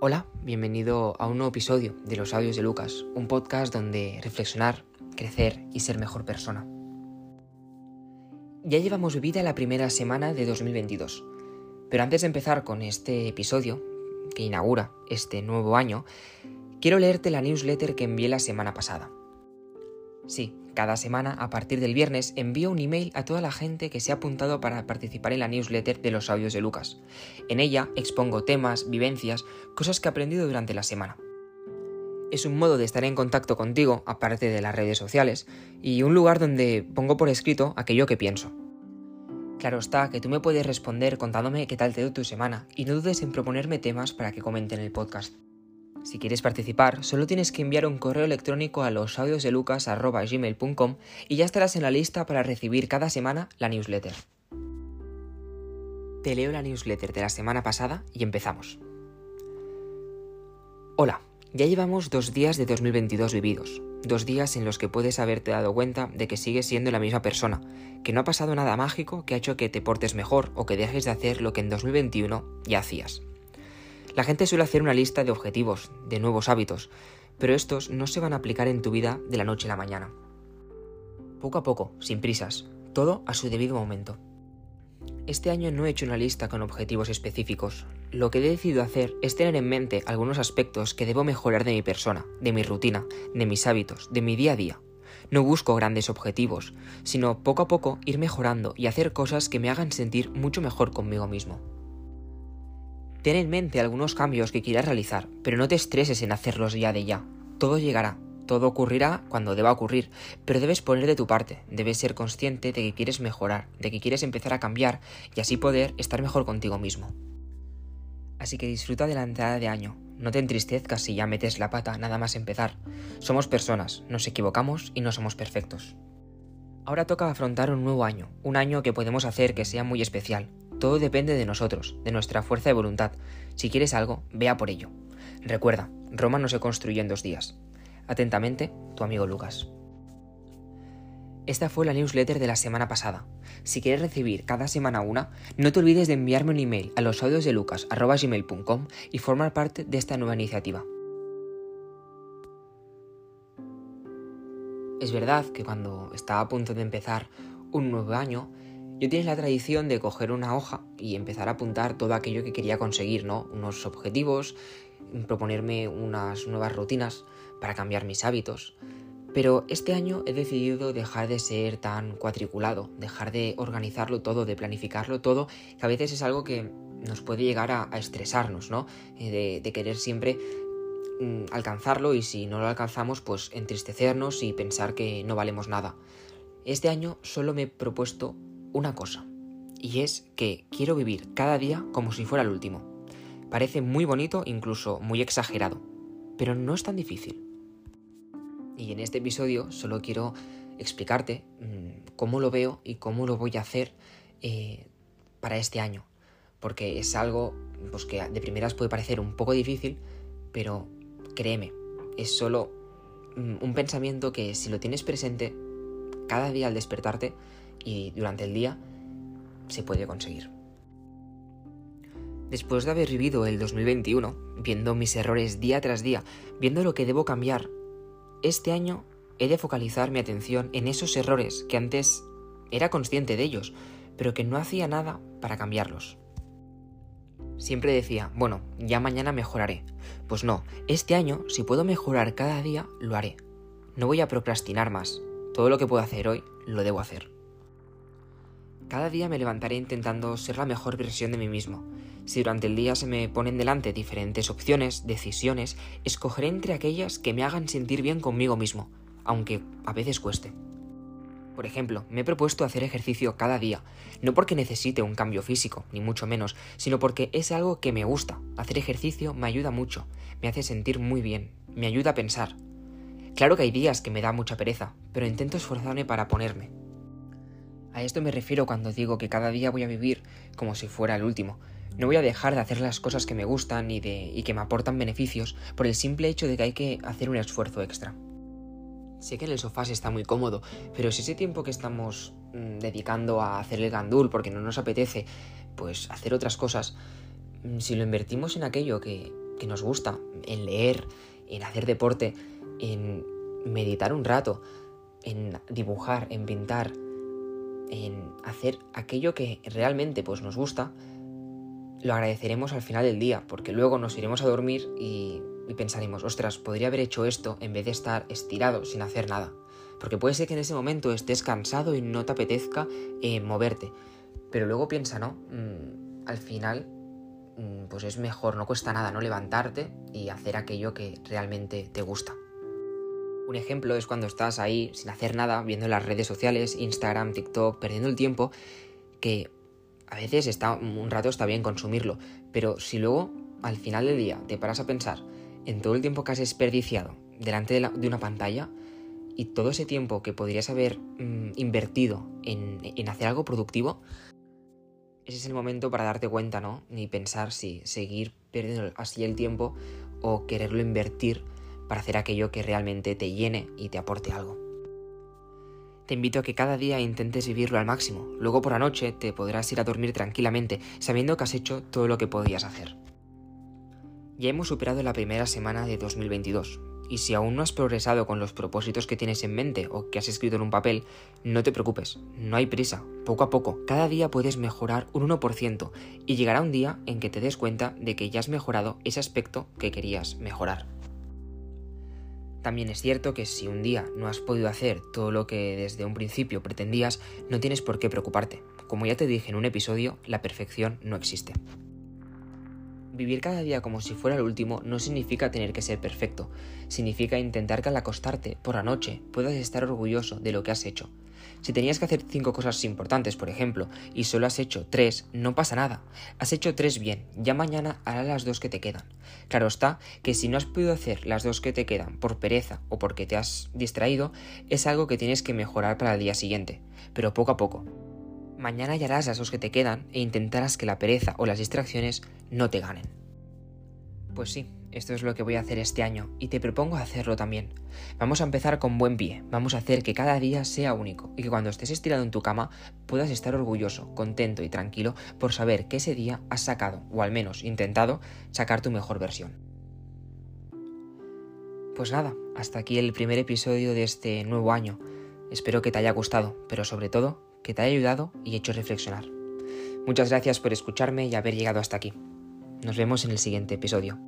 Hola, bienvenido a un nuevo episodio de Los Audios de Lucas, un podcast donde reflexionar, crecer y ser mejor persona. Ya llevamos vivida la primera semana de 2022, pero antes de empezar con este episodio, que inaugura este nuevo año, quiero leerte la newsletter que envié la semana pasada. Sí, cada semana, a partir del viernes, envío un email a toda la gente que se ha apuntado para participar en la newsletter de los audios de Lucas. En ella expongo temas, vivencias, cosas que he aprendido durante la semana. Es un modo de estar en contacto contigo, aparte de las redes sociales, y un lugar donde pongo por escrito aquello que pienso. Claro está que tú me puedes responder contándome qué tal te dio tu semana, y no dudes en proponerme temas para que comente en el podcast. Si quieres participar, solo tienes que enviar un correo electrónico a los audios de lucas.gmail.com y ya estarás en la lista para recibir cada semana la newsletter. Te leo la newsletter de la semana pasada y empezamos. Hola, ya llevamos dos días de 2022 vividos, dos días en los que puedes haberte dado cuenta de que sigues siendo la misma persona, que no ha pasado nada mágico que ha hecho que te portes mejor o que dejes de hacer lo que en 2021 ya hacías. La gente suele hacer una lista de objetivos, de nuevos hábitos, pero estos no se van a aplicar en tu vida de la noche a la mañana. Poco a poco, sin prisas, todo a su debido momento. Este año no he hecho una lista con objetivos específicos. Lo que he decidido hacer es tener en mente algunos aspectos que debo mejorar de mi persona, de mi rutina, de mis hábitos, de mi día a día. No busco grandes objetivos, sino poco a poco ir mejorando y hacer cosas que me hagan sentir mucho mejor conmigo mismo. Ten en mente algunos cambios que quieras realizar, pero no te estreses en hacerlos ya de ya. Todo llegará, todo ocurrirá cuando deba ocurrir, pero debes poner de tu parte, debes ser consciente de que quieres mejorar, de que quieres empezar a cambiar y así poder estar mejor contigo mismo. Así que disfruta de la entrada de año, no te entristezcas si ya metes la pata nada más empezar. Somos personas, nos equivocamos y no somos perfectos. Ahora toca afrontar un nuevo año, un año que podemos hacer que sea muy especial, todo depende de nosotros, de nuestra fuerza de voluntad. Si quieres algo, vea por ello. Recuerda, Roma no se construyó en dos días. Atentamente, tu amigo Lucas. Esta fue la newsletter de la semana pasada. Si quieres recibir cada semana una, no te olvides de enviarme un email a los audios de lucas.gmail.com y formar parte de esta nueva iniciativa. Es verdad que cuando estaba a punto de empezar un nuevo año, yo tienes la tradición de coger una hoja y empezar a apuntar todo aquello que quería conseguir, ¿no? Unos objetivos, proponerme unas nuevas rutinas para cambiar mis hábitos. Pero este año he decidido dejar de ser tan cuadriculado, dejar de organizarlo todo, de planificarlo todo, que a veces es algo que nos puede llegar a, estresarnos, ¿no? Eh, de, querer siempre mm, alcanzarlo y si no lo alcanzamos, pues entristecernos y pensar que no valemos nada. Este año solo me he propuesto una cosa, y es que quiero vivir cada día como si fuera el último. Parece muy bonito, incluso muy exagerado, pero no es tan difícil. Y en este episodio solo quiero explicarte mm, cómo lo veo y cómo lo voy a hacer eh, para este año. Porque es algo pues, que de primeras puede parecer un poco difícil, pero créeme, es solo mm, un pensamiento que si lo tienes presente cada día al despertarte, y durante el día se puede conseguir. Después de haber vivido el 2021, viendo mis errores día tras día, viendo lo que debo cambiar, este año he de focalizar mi atención en esos errores que antes era consciente de ellos, pero que no hacía nada para cambiarlos. Siempre decía, bueno, ya mañana mejoraré. Pues no, este año, si puedo mejorar cada día, lo haré. No voy a procrastinar más. Todo lo que puedo hacer hoy, lo debo hacer. Cada día me levantaré intentando ser la mejor versión de mí mismo. Si durante el día se me ponen delante diferentes opciones, decisiones, escogeré entre aquellas que me hagan sentir bien conmigo mismo, aunque a veces cueste. Por ejemplo, me he propuesto hacer ejercicio cada día, no porque necesite un cambio físico, ni mucho menos, sino porque es algo que me gusta. Hacer ejercicio me ayuda mucho, me hace sentir muy bien, me ayuda a pensar. Claro que hay días que me da mucha pereza, pero intento esforzarme para ponerme, a esto me refiero cuando digo que cada día voy a vivir como si fuera el último. No voy a dejar de hacer las cosas que me gustan y, de, y que me aportan beneficios por el simple hecho de que hay que hacer un esfuerzo extra. Sé que en el sofá se está muy cómodo, pero si ese tiempo que estamos mm, dedicando a hacer el gandul porque no nos apetece, pues hacer otras cosas, mm, si lo invertimos en aquello que que nos gusta, en leer, en hacer deporte, en meditar un rato, en dibujar, en pintar, en hacer aquello que realmente pues, nos gusta, lo agradeceremos al final del día, porque luego nos iremos a dormir y, pensaremos, ostras, podría haber hecho esto en vez de estar estirado sin hacer nada. Porque puede ser que en ese momento estés cansado y no te apetezca eh, moverte. Pero luego piensa, ¿no? Mm, al final, mm, pues es mejor, no cuesta nada, ¿no? Levantarte y hacer aquello que realmente te gusta. Un ejemplo es cuando estás ahí sin hacer nada, viendo las redes sociales, Instagram, TikTok, perdiendo el tiempo, que a veces está, un rato está bien consumirlo, pero si luego al final del día te paras a pensar en todo el tiempo que has desperdiciado delante de, una pantalla y todo ese tiempo que podrías haber mm, invertido en, en hacer algo productivo, ese es el momento para darte cuenta, ¿no? Ni pensar si seguir perdiendo así el tiempo o quererlo invertir para hacer aquello que realmente te llene y te aporte algo te invito a que cada día intentes vivirlo al máximo. Luego por la noche te podrás ir a dormir tranquilamente, sabiendo que has hecho todo lo que podías hacer. Ya hemos superado la primera semana de 2022, y si aún no has progresado con los propósitos que tienes en mente o que has escrito en un papel, no te preocupes, no hay prisa, poco a poco, cada día puedes mejorar un 1% y llegará un día en que te des cuenta de que ya has mejorado ese aspecto que querías mejorar. También es cierto que si un día no has podido hacer todo lo que desde un principio pretendías, no tienes por qué preocuparte. Como ya te dije en un episodio, la perfección no existe. Vivir cada día como si fuera el último no significa tener que ser perfecto, significa intentar que al acostarte por la noche puedas estar orgulloso de lo que has hecho, si tenías que hacer cinco cosas importantes, por ejemplo, y solo has hecho tres, no pasa nada. Has hecho tres bien, ya mañana harás las dos que te quedan. Claro está que si no has podido hacer las dos que te quedan por pereza o porque te has distraído, es algo que tienes que mejorar para el día siguiente, pero poco a poco. Mañana harás las dos que te quedan e intentarás que la pereza o las distracciones no te ganen. Pues sí, esto es lo que voy a hacer este año y te propongo hacerlo también. Vamos a empezar con buen pie, vamos a hacer que cada día sea único y que cuando estés estirado en tu cama puedas estar orgulloso, contento y tranquilo por saber que ese día has sacado, o al menos intentado, sacar tu mejor versión. Pues nada, hasta aquí el primer episodio de este nuevo año. Espero que te haya gustado, pero sobre todo que te haya ayudado y hecho reflexionar. Muchas gracias por escucharme y haber llegado hasta aquí. Nos vemos en el siguiente episodio.